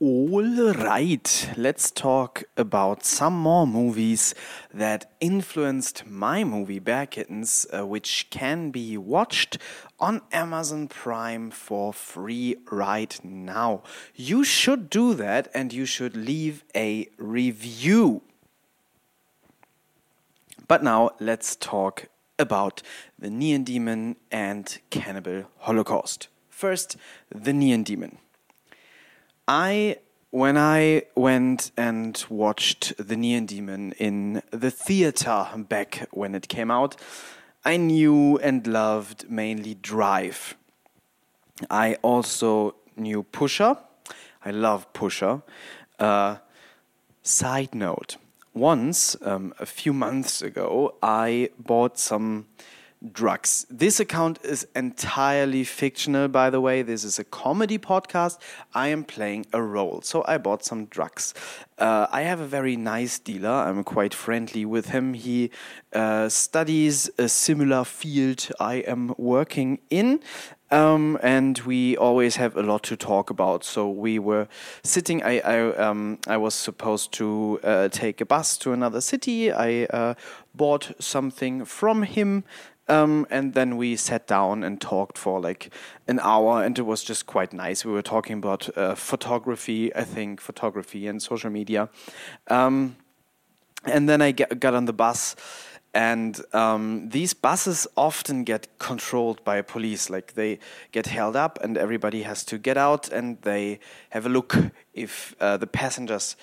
All right, let's talk about some more movies that influenced my movie Bear Kittens, uh, which can be watched on Amazon Prime for free right now. You should do that and you should leave a review. But now let's talk about the Neon Demon and Cannibal Holocaust. First, the Neon Demon. I when I went and watched The Neon Demon in the theater back when it came out, I knew and loved mainly Drive. I also knew Pusher. I love Pusher. Uh, side note once, um, a few months ago, I bought some drugs. This account is entirely fictional, by the way. This is a comedy podcast. I am playing a role. So I bought some drugs. Uh, I have a very nice dealer. I'm quite friendly with him. He uh, studies a similar field I am working in. Um, and we always have a lot to talk about. So we were sitting. I I, um, I was supposed to uh, take a bus to another city. I uh, bought something from him, um, and then we sat down and talked for like an hour, and it was just quite nice. We were talking about uh, photography, I think, photography and social media. Um, and then I get, got on the bus, and um, these buses often get controlled by police. Like they get held up, and everybody has to get out, and they have a look if uh, the passengers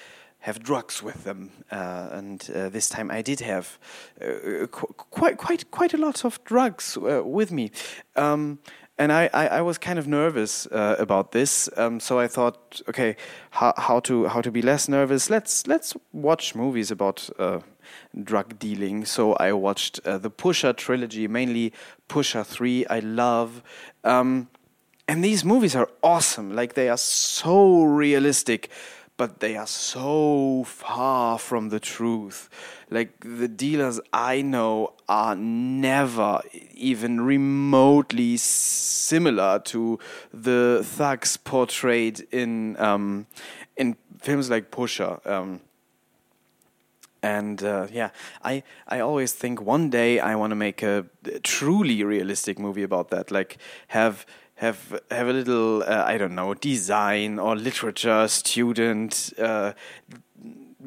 have drugs with them, uh, and uh, this time I did have uh, qu quite quite quite a lot of drugs uh, with me. Um, and I, I, I, was kind of nervous uh, about this, um, so I thought, okay, how, how to how to be less nervous? Let's let's watch movies about uh, drug dealing. So I watched the Pusher trilogy, mainly Pusher Three. I love. Um, and these movies are awesome. Like they are so realistic but they are so far from the truth. Like the dealers I know are never even remotely similar to the thugs portrayed in um, in films like Pusher. Um, and uh, yeah, I I always think one day I want to make a truly realistic movie about that. Like have have have a little uh, I don't know design or literature student uh,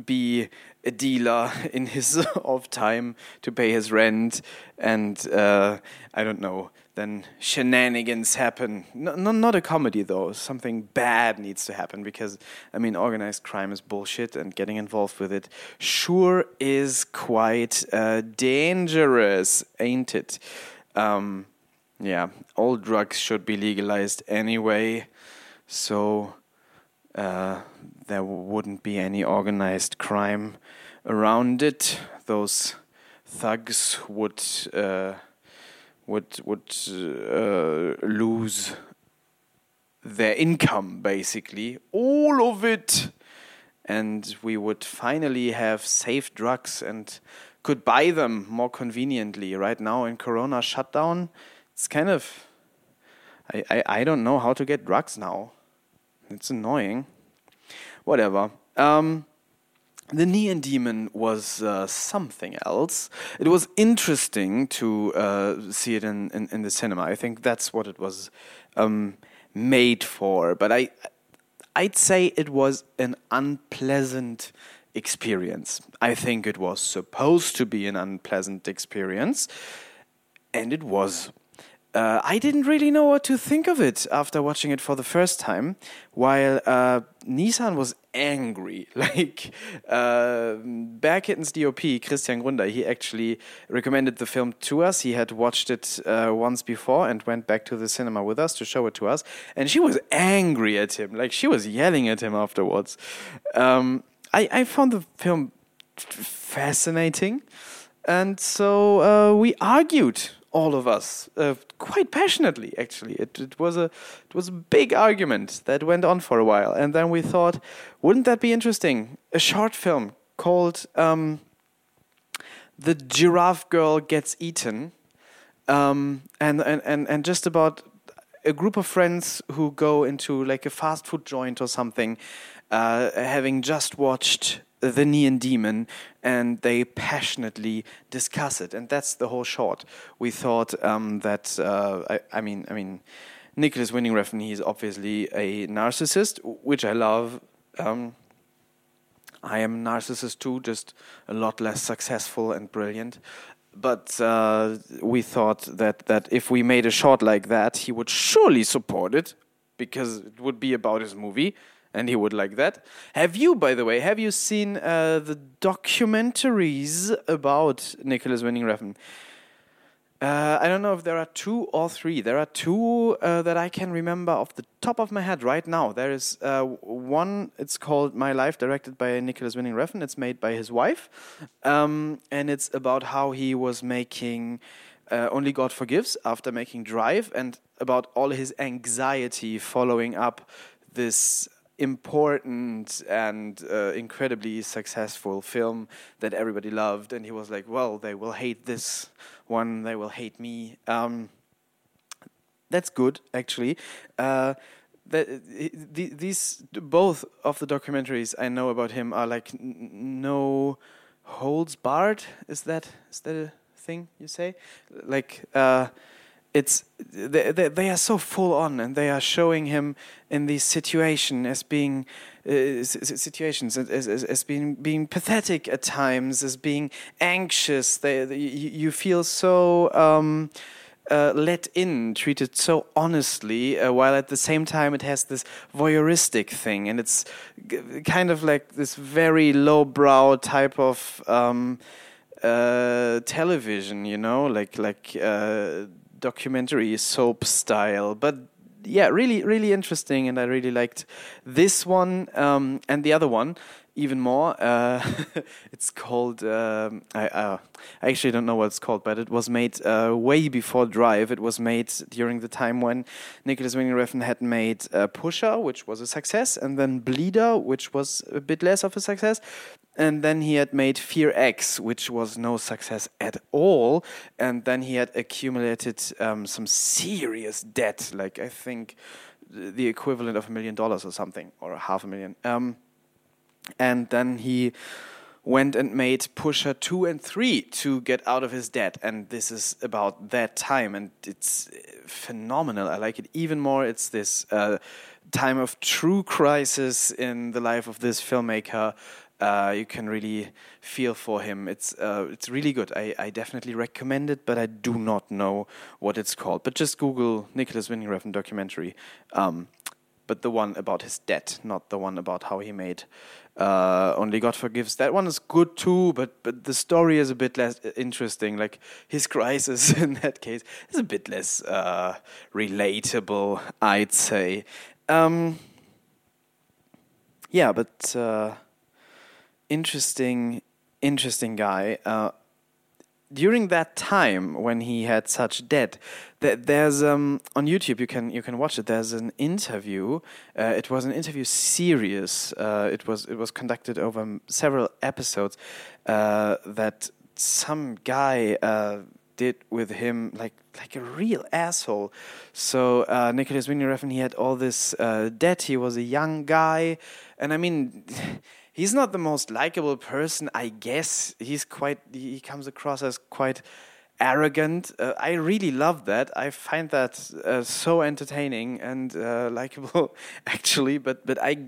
be a dealer in his off time to pay his rent. And uh, I don't know then shenanigans happen. No, no, not a comedy though. Something bad needs to happen because I mean organized crime is bullshit and getting involved with it sure is quite uh, dangerous ain't it? Um, yeah, all drugs should be legalized anyway, so uh, there wouldn't be any organized crime around it. Those thugs would uh, would would uh, lose their income, basically, all of it, and we would finally have safe drugs and could buy them more conveniently. Right now, in Corona shutdown it's kind of I, I, I don't know how to get drugs now. It's annoying. Whatever. Um, the Neon Demon was uh, something else. It was interesting to uh, see it in, in, in, the cinema. I think that's what it was um, made for. But I, I'd say it was an unpleasant experience. I think it was supposed to be an unpleasant experience, and it was uh, I didn't really know what to think of it after watching it for the first time. While uh, Nissan was angry, like uh, DOP Christian Grunder, he actually recommended the film to us. He had watched it uh, once before and went back to the cinema with us to show it to us. And she was angry at him, like she was yelling at him afterwards. Um, I, I found the film fascinating, and so uh, we argued all of us uh, quite passionately actually. It, it was a it was a big argument that went on for a while. And then we thought wouldn't that be interesting? A short film called um, the giraffe girl gets eaten. Um, and, and, and, and just about a group of friends who go into like a fast food joint or something, uh, having just watched the Neon Demon, and they passionately discuss it, and that's the whole short. We thought um, that uh, I, I, mean, I mean, Nicolas Winding Refn, he's obviously a narcissist, which I love. Um, I am a narcissist too, just a lot less successful and brilliant. But uh, we thought that, that if we made a short like that, he would surely support it because it would be about his movie and he would like that. Have you, by the way, have you seen uh, the documentaries about Nicolas Winding Refn? Uh, I don't know if there are two or three. There are two uh, that I can remember off the top of my head right now. There is uh, one, it's called My Life, directed by Nicolas Winding Refn. It's made by his wife. Um, and it's about how he was making uh, Only God Forgives after making Drive and about all his anxiety following up this important and uh, incredibly successful film that everybody loved. And he was like, well, they will hate this one, they will hate me. Um, that's good, actually. Uh, the, the, these both of the documentaries I know about him are like no holds barred. Is that is that a thing you say? Like uh, it's they, they, are so full on and they are showing him in these situation as being uh, situations as, as, as, being being pathetic at times as being anxious. They, they you feel so um, uh, let in, treated so honestly, uh, while at the same time it has this voyeuristic thing, and it's kind of like this very lowbrow type of um, uh, television, you know, like like uh, documentary soap style, but yeah, really, really interesting, and I really liked this one um, and the other one even more. Uh, it's called. Um, I, uh, I, actually don't know what it's called, but it was made uh, way before Drive. It was made during the time when Nicolas Winding Refn had made uh, Pusher, which was a success, and then Bleeder, which was a bit less of a success. And then he had made Fear X, which was no success at all. And then he had accumulated um, some serious debt, like I think the equivalent of a million dollars or something, or half a million. Um, and then he went and made Pusher 2 and 3 to get out of his debt. And this is about that time, and it's phenomenal. I like it even more. It's this uh, time of true crisis in the life of this filmmaker. Uh, you can really feel for him. It's uh, it's really good. I, I definitely recommend it, but I do not know what it's called. But just Google Nicolas Winding Refn documentary. Um, but the one about his debt, not the one about how he made uh, Only God Forgives. That one is good too, but but the story is a bit less interesting. Like his crisis in that case is a bit less uh, relatable, I'd say. Um, yeah, but uh, interesting, interesting guy. During that time when he had such debt, there's um, on YouTube you can you can watch it. There's an interview. Uh, it was an interview series. Uh, it was it was conducted over several episodes uh, that some guy uh, did with him like like a real asshole. So uh, Nicolas Winding he had all this uh, debt. He was a young guy, and I mean. He's not the most likable person, I guess. He's quite, he comes across as quite arrogant. Uh, I really love that. I find that uh, so entertaining and uh, likable, actually. But but I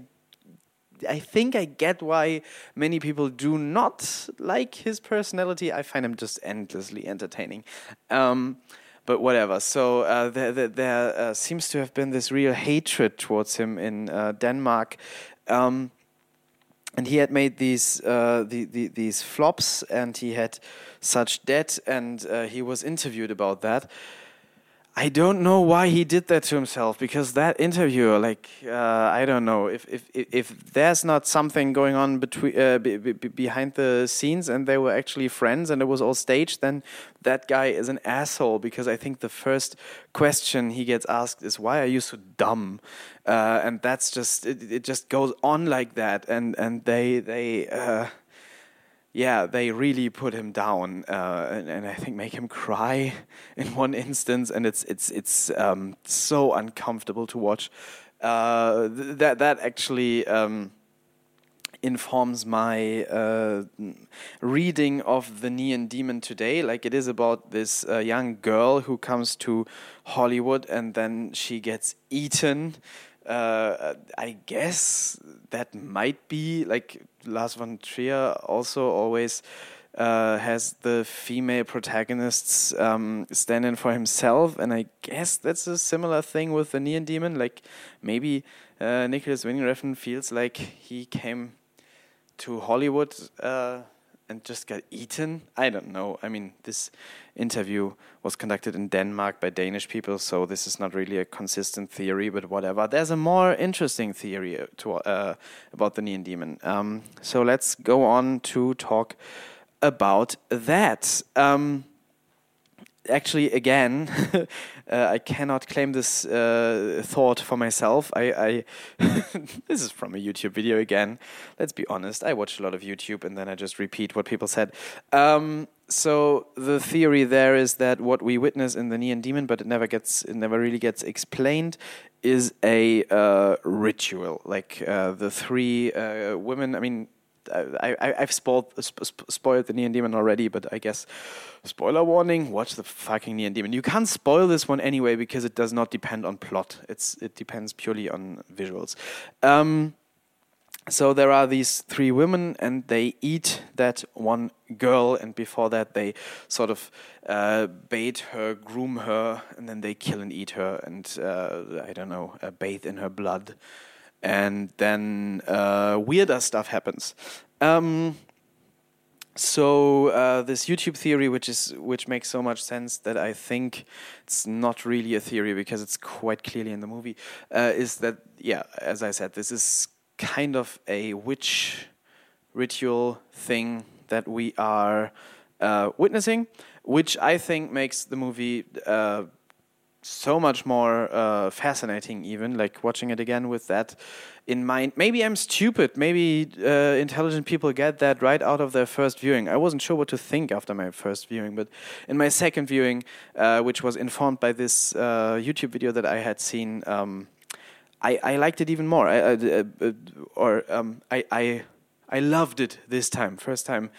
I think I get why many people do not like his personality. I find him just endlessly entertaining. Um, but whatever. So uh, there, there, there uh, seems to have been this real hatred towards him in uh, Denmark. Um, and he had made these uh, the, the, these flops, and he had such debt, and uh, he was interviewed about that. I don't know why he did that to himself because that interviewer, like, uh, I don't know if, if if there's not something going on between uh, be, be, behind the scenes and they were actually friends and it was all staged, then that guy is an asshole because I think the first question he gets asked is why are you so dumb, uh, and that's just it, it, just goes on like that and and they they uh, yeah, they really put him down, uh, and, and, I think make him cry in one instance, and it's it's it's um, so uncomfortable to watch. Uh, th- that that actually um, informs my uh, reading of the Neon Demon today. Like it is about this uh, young girl who comes to Hollywood and then she gets eaten uh, I guess that might be like Lars von Trier also always uh, has the female protagonists um, stand in for himself, and I guess that's a similar thing with the Neon Demon. Like maybe uh, Nicolas Winding Refn feels like he came to Hollywood uh, and just got eaten. I don't know. I mean, this interview was conducted in Denmark by Danish people, so this is not really a consistent theory, but whatever. There's a more interesting theory to, uh, about the Neon Demon. Um, so let's go on to talk about that. Um, actually, again, uh, I cannot claim this uh, thought for myself. I, I this is from a YouTube video again. Let's be honest. I watch a lot of YouTube and then I just repeat what people said. Um, so the theory there is that what we witness in the Neon Demon, but it never gets, it never really gets explained, is a uh, ritual. Like uh, the three uh, women. I mean I, I, have spoiled, spoiled the Neon Demon already, but I guess spoiler warning. Watch the fucking Neon Demon. You can't spoil this one anyway because it does not depend on plot. It's it depends purely on visuals. Um, so there are these three women, and they eat that one girl, and before that they sort of uh, bathe her, groom her, and then they kill and eat her, and uh, I don't know, uh, bathe in her blood and then uh, weirder stuff happens. Um, so uh, this YouTube theory, which is which makes so much sense that I think it's not really a theory because it's quite clearly in the movie, uh, is that yeah, as I said, this is kind of a witch ritual thing that we are uh, witnessing, which I think makes the movie uh, so much more uh, fascinating even like watching it again with that in mind. Maybe i'm stupid. Maybe uh, intelligent people get that right out of their first viewing. I wasn't sure what to think after my first viewing but in my second viewing uh, which was informed by this uh, youtube video that i had seen um, I, I, liked it even more. I, uh, uh, or um, I, I, I loved it this time. First time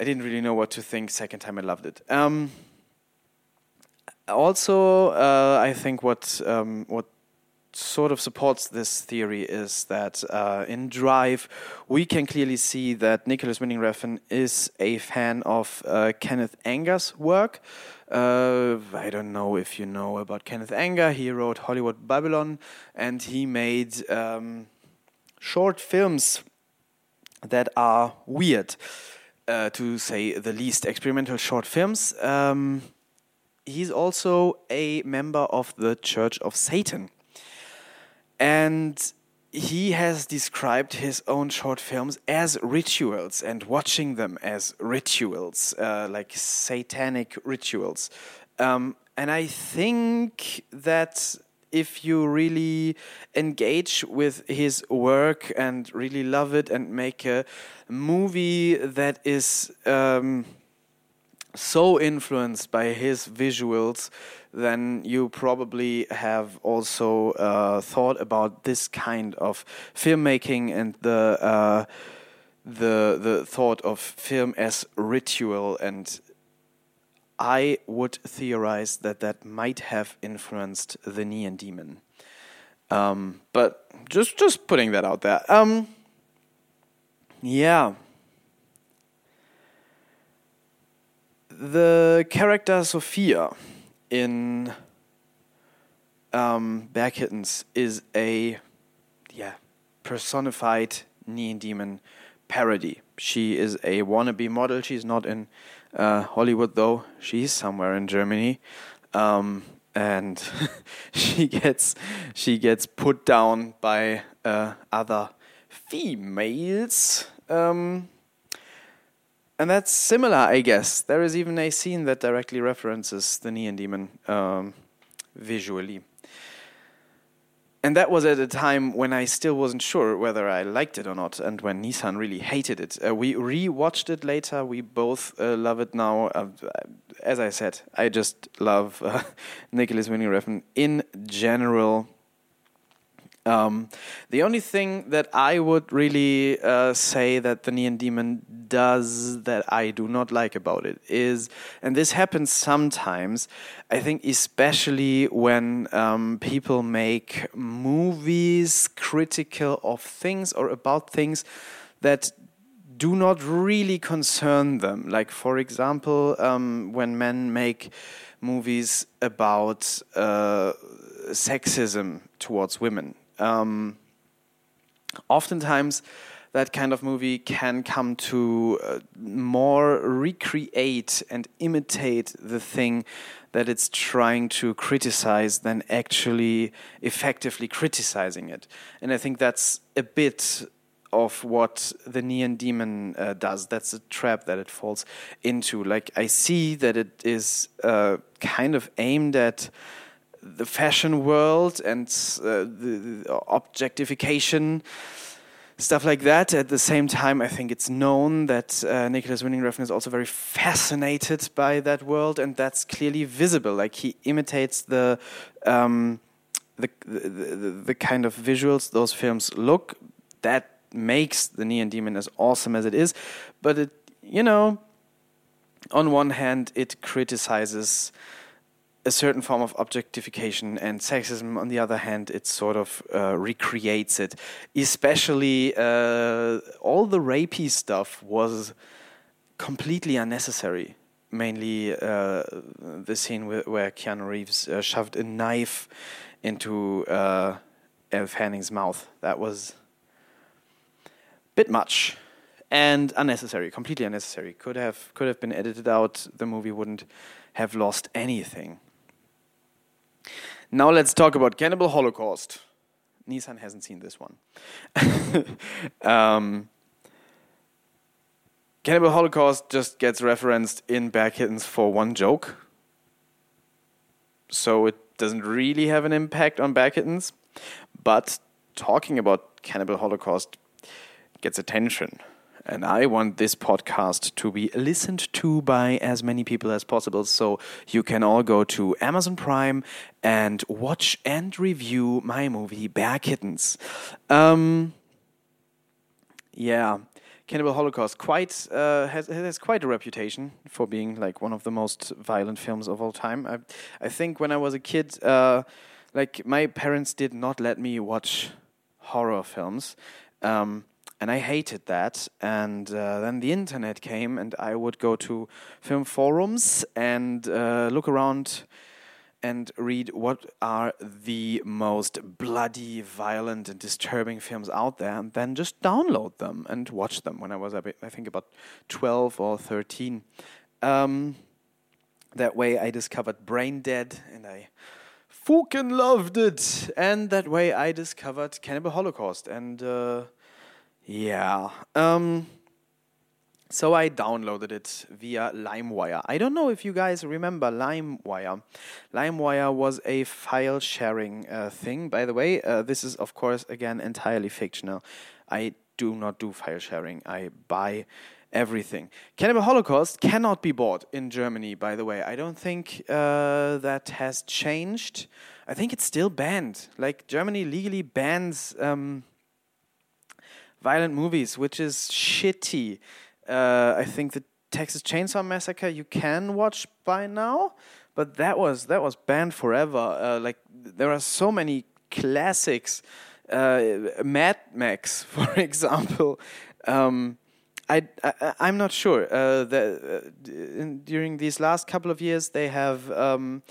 i didn't really know what to think. Second time i loved it. Um, also, uh, I think what um, what sort of supports this theory is that uh, in Drive, we can clearly see that Nicolas Winding Refn is a fan of uh, Kenneth Anger's work. Uh, I don't know if you know about Kenneth Anger. He wrote Hollywood Babylon, and he made um, short films that are weird, uh, to say the least. Experimental short films. Um, he's also a member of the Church of Satan. And he has described his own short films as rituals and watching them as rituals, uh, like satanic rituals. Um, and I think that if you really engage with his work and really love it and make a movie that is. Um, so influenced by his visuals, then you probably have also uh, thought about this kind of filmmaking and the uh, the the thought of film as ritual. And I would theorize that that might have influenced the Neon Demon. Um, but just just putting that out there. Um, yeah. The character Sophia in um, Bergkittens is a yeah personified Neon Demon parody. She is a wannabe model. She's not in uh, Hollywood though. She's somewhere in Germany, um, and she gets she gets put down by uh, other females. Um, and that's similar, I guess. There is even a scene that directly references the Neon Demon um, visually. and that was at a time when I still wasn't sure whether I liked it or not, and when Nissan really hated it. Uh, we re-watched it later. We both uh, love it now. Uh, as I said, I just love Nicolas Winding Refn in general. Um, the only thing that I would really uh, say that the Neon Demon does that I do not like about it is, and this happens sometimes, I think, especially when um, people make movies critical of things or about things that do not really concern them. Like, for example, um, when men make movies about uh, sexism towards women um, oftentimes that kind of movie can come to uh, more recreate and imitate the thing that it's trying to criticize than actually effectively criticizing it. And I think that's a bit of what the Neon Demon uh, does. That's a trap that it falls into. Like, I see that it is uh, kind of aimed at the fashion world and uh, the, the, objectification stuff like that. At the same time, I think it's known that uh, Nicolas Winding Refn is also very fascinated by that world, and that's clearly visible. Like he imitates the um, the, the, the, the kind of visuals those films look. That makes the Neon Demon as awesome as it is, but it you know, on one hand, it criticizes a certain form of objectification and sexism. On the other hand, it sort of uh, recreates it. Especially uh, all the rapey stuff was completely unnecessary. Mainly uh, the scene where Keanu Reeves uh, shoved a knife into uh, Elle Fanning's mouth. That was a bit much and unnecessary, completely unnecessary. Could have could have been edited out. The movie wouldn't have lost anything. Now let's talk about Cannibal Holocaust. Nissan hasn't seen this one. um, Cannibal Holocaust just gets referenced in Bare Kittens for one joke. So it doesn't really have an impact on Bare Kittens. But talking about Cannibal Holocaust gets attention. And I want this podcast to be listened to by as many people as possible. So you can all go to Amazon Prime and watch and review my movie Bear Kittens. Um, yeah. Cannibal Holocaust quite uh, has has quite a reputation for being like one of the most violent films of all time. I I think when I was a kid, uh, like my parents did not let me watch horror films. Um, and I hated that. And uh, then the internet came, and I would go to film forums and uh, look around and read what are the most bloody, violent, and disturbing films out there, and then just download them and watch them. When I was, I think, about twelve or thirteen. Um, that way, I discovered Brain Dead, and I fucking loved it. And that way, I discovered Cannibal Holocaust, and. Uh, yeah. Um, so I downloaded it via LimeWire. I don't know if you guys remember LimeWire. LimeWire was a file sharing uh, thing. By the way, uh, this is, of course, again, entirely fictional. I do not do file sharing, I buy everything. Cannibal Holocaust cannot be bought in Germany, by the way. I don't think uh, that has changed. I think it's still banned. Like, Germany legally bans. Um, violent movies, which is shitty. Uh, I think the Texas Chainsaw Massacre you can watch by now, but that was that was banned forever. Uh, like there are so many classics. Uh, Mad Max, for example. Um, I, I am not sure. Uh, the, uh, in, during these last couple of years, they have um,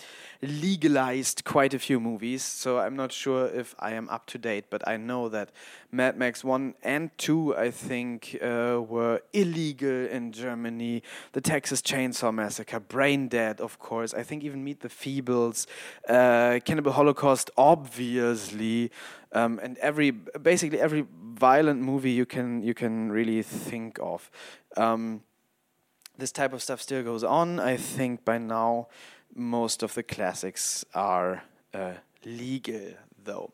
legalized quite a few movies, so I'm not sure if I am up to date, but I know that Mad Max 1 and 2, I think, uh, were illegal in Germany. The Texas Chainsaw Massacre, Brain Dead, of course. I think even Meet the Feebles, uh, Cannibal Holocaust, obviously, um, and every basically every violent movie you can you can really think of. Um, this type of stuff still goes on. I think by now most of the classics are uh, legal, though.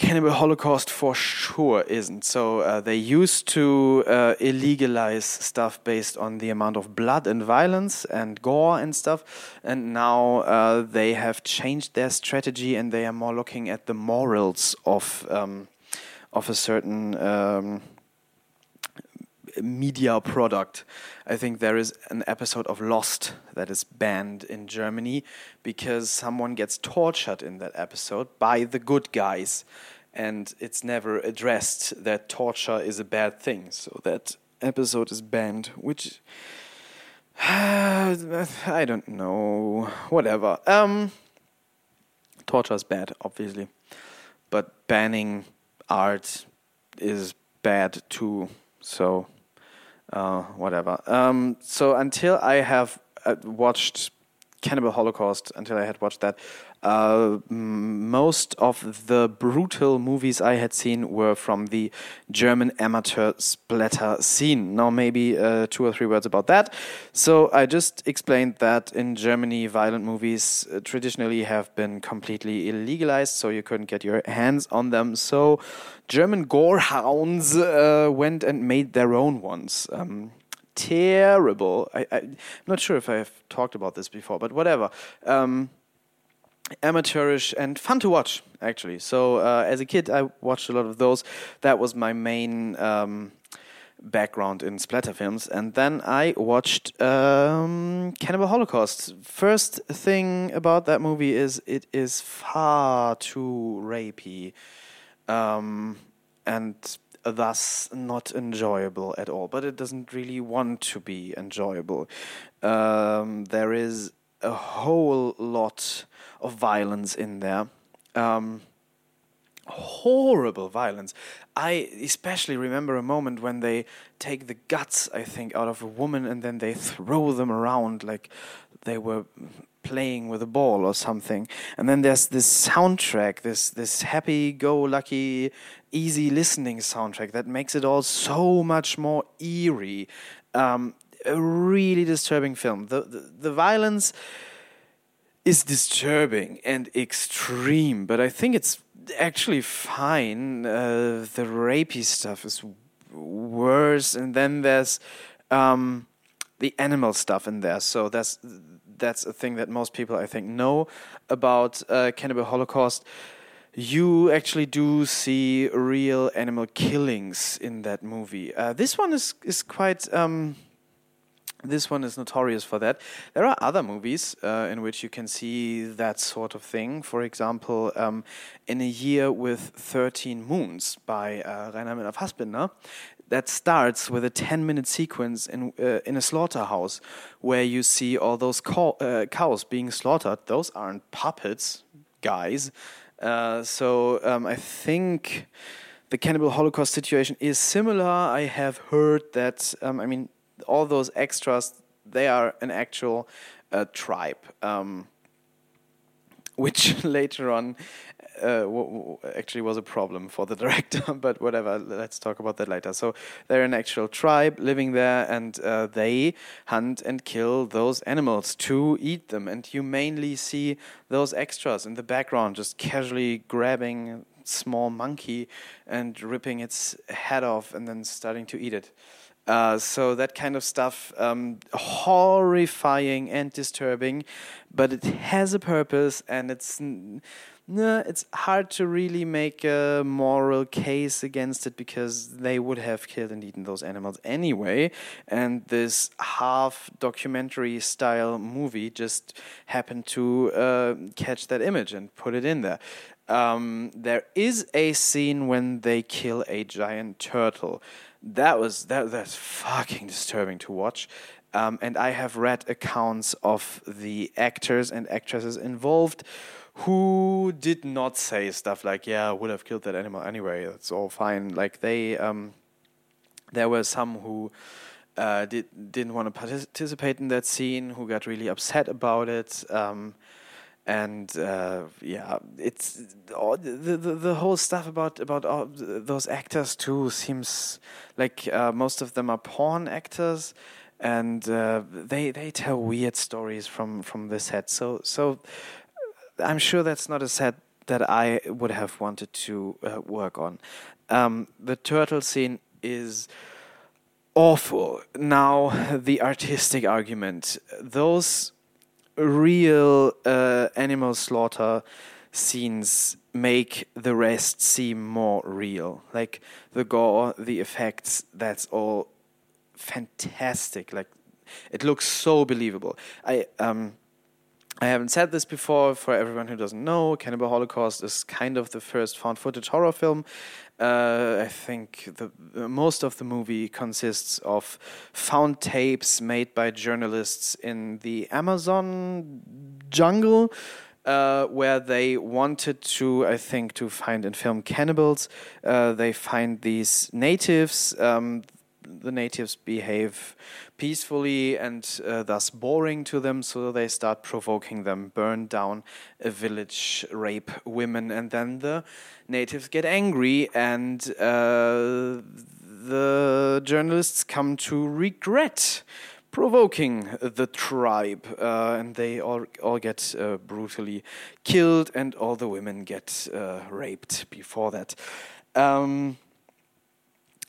Cannibal Holocaust for sure isn't. So uh, they used to uh, illegalize stuff based on the amount of blood and violence and gore and stuff, and now uh, they have changed their strategy and they are more looking at the morals of um, of a certain. Um, media product. I think there is an episode of Lost that is banned in Germany because someone gets tortured in that episode by the good guys. And it's never addressed that torture is a bad thing. So that episode is banned, which. I don't know. Whatever. Um, torture is bad, obviously. But banning art is bad too. So uh, whatever. Um, so until I have uh, watched Cannibal Holocaust, until I had watched that, uh, most of the brutal movies I had seen were from the German amateur splatter scene. Now, maybe uh, two or three words about that. So, I just explained that in Germany, violent movies uh, traditionally have been completely illegalized, so you couldn't get your hands on them. So, German gore hounds uh, went and made their own ones. Um, terrible. I, am not sure if I've talked about this before, but whatever. Um, amateurish and fun to watch actually. So uh, as a kid, I watched a lot of those. That was my main um, background in splatter films, and then I watched um, Cannibal Holocaust. First thing about that movie is it is far too rapey, um, and thus not enjoyable at all. But it doesn't really want to be enjoyable. Um, there is a whole lot of violence in there. Um, horrible violence. I especially remember a moment when they take the guts, I think, out of a woman and then they throw them around like they were playing with a ball or something. And then there's this soundtrack, this this happy-go-lucky, easy listening soundtrack that makes it all so much more eerie. Um, a really disturbing film. The the, the violence is disturbing and extreme, but I think it's actually fine. Uh, the rapey stuff is worse, and then there's um, the animal stuff in there. So that's that's a thing that most people I think know about uh, Cannibal Holocaust. You actually do see real animal killings in that movie. Uh, this one is is quite. Um, this one is notorious for that. There are other movies uh, in which you can see that sort of thing. For example, um, In a Year with 13 Moons by uh, Rainer Miller-Fassbinder, that starts with a 10 minute sequence in, uh, in a slaughterhouse where you see all those uh, cows being slaughtered. Those aren't puppets, guys. Uh, so um, I think the cannibal holocaust situation is similar. I have heard that, um, I mean, all those extras, they are an actual uh, tribe. Um, which later on uh, actually was a problem for the director, but whatever, let's talk about that later. So they're an actual tribe living there, and uh, they hunt and kill those animals to eat them. And you mainly see those extras in the background just casually grabbing small monkey and ripping its head off and then starting to eat it. Uh, so that kind of stuff, um, horrifying and disturbing, but it has a purpose, and it's it's hard to really make a moral case against it because they would have killed and eaten those animals anyway. And this half documentary style movie just happened to uh, catch that image and put it in there. Um, there is a scene when they kill a giant turtle. That was that that's fucking disturbing to watch. Um, and I have read accounts of the actors and actresses involved who did not say stuff like, "Yeah, I would have killed that animal anyway. That's all fine." Like they, um, there were some who uh, did didn't want to participate in that scene, who got really upset about it. Um, and uh, yeah, it's all, the, the the whole stuff about about those actors too seems like uh, most of them are porn actors, and uh, they they tell weird stories from from the set. So so I'm sure that's not a set that I would have wanted to uh, work on. Um, the turtle scene is awful. Now, the artistic argument. Those real uh, animal slaughter scenes make the rest seem more real. Like the gore, the effects, that's all fantastic. Like it looks so believable. I um I haven't said this before for everyone who doesn't know. Cannibal Holocaust is kind of the first found footage horror film. Uh, I think the, most of the movie consists of found tapes made by journalists in the Amazon jungle, uh, where they wanted to, I think, to find and film cannibals. Uh, they find these natives. Um, the natives behave peacefully and uh, thus boring to them, so they start provoking them, burn down a village, rape women, and then the natives get angry and uh, the journalists come to regret provoking the tribe, uh, and they all all get uh, brutally killed, and all the women get uh, raped before that. Um,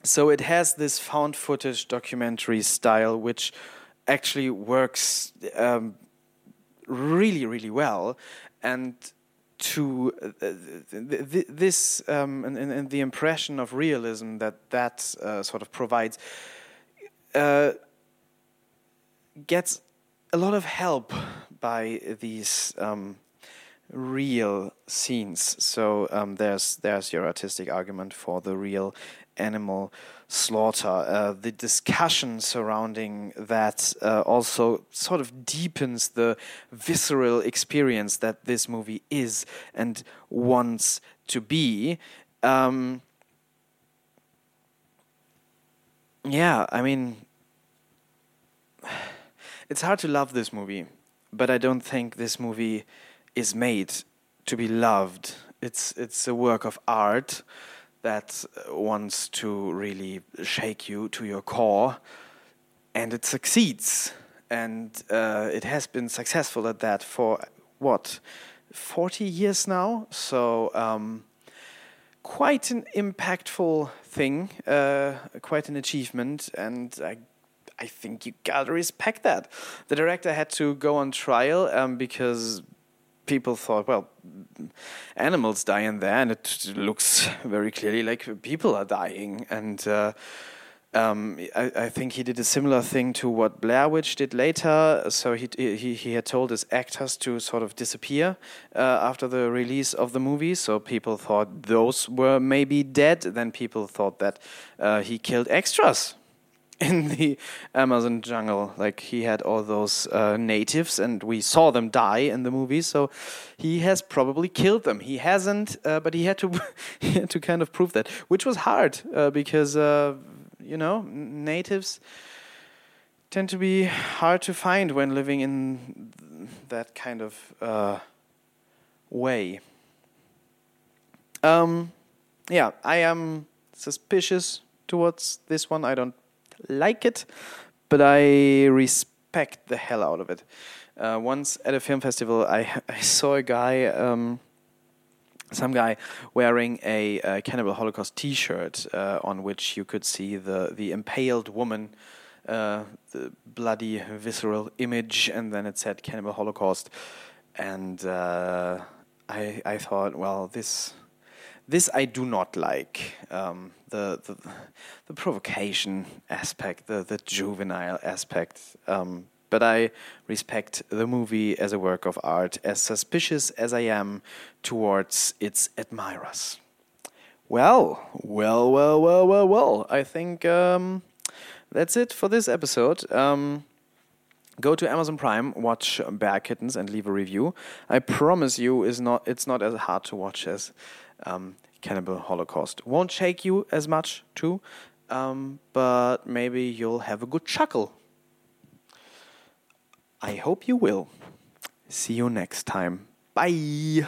so it has this found footage documentary style, which actually works um, really, really well, and to uh, th th this um, and, and, the impression of realism that that uh, sort of provides uh, gets a lot of help by these um, real scenes. So um, there's there's your artistic argument for the real animal slaughter. Uh, the discussion surrounding that uh, also sort of deepens the visceral experience that this movie is and wants to be. Um, yeah, I mean, it's hard to love this movie, but I don't think this movie is made to be loved. It's it's a work of art that wants to really shake you to your core, and it succeeds. And uh, it has been successful at that for what, 40 years now? So, um, quite an impactful thing, uh, quite an achievement, and I I think you gotta respect that. The director had to go on trial um, because people thought, well, animals die in there, and it looks very clearly like people are dying. And uh, um, I, I, think he did a similar thing to what Blair Witch did later. So he he he had told his actors to sort of disappear uh, after the release of the movie. So people thought those were maybe dead. Then people thought that uh, he killed extras in the Amazon jungle. Like he had all those uh, natives, and we saw them die in the movie. So he has probably killed them. He hasn't, uh, but he had to he had to kind of prove that, which was hard uh, because uh, you know natives tend to be hard to find when living in that kind of uh, way. Um, yeah, I am suspicious towards this one. I don't like it, but I respect the hell out of it. Uh, once at a film festival, I, I saw a guy, um, some guy wearing a, a Cannibal Holocaust T-shirt uh, on which you could see the the impaled woman, uh, the bloody visceral image, and then it said Cannibal Holocaust, and uh, I I thought, well, this this I do not like. Um, the, the, the provocation aspect, the the juvenile aspect. Um, but I respect the movie as a work of art, as suspicious as I am towards its admirers. Well, well, well, well, well, well. I think um, that's it for this episode. Um, go to Amazon Prime, watch Bear Kittens, and leave a review. I promise you, is not it's not as hard to watch as um, Cannibal Holocaust. Won't shake you as much too, um, but maybe you'll have a good chuckle. I hope you will. See you next time. Bye.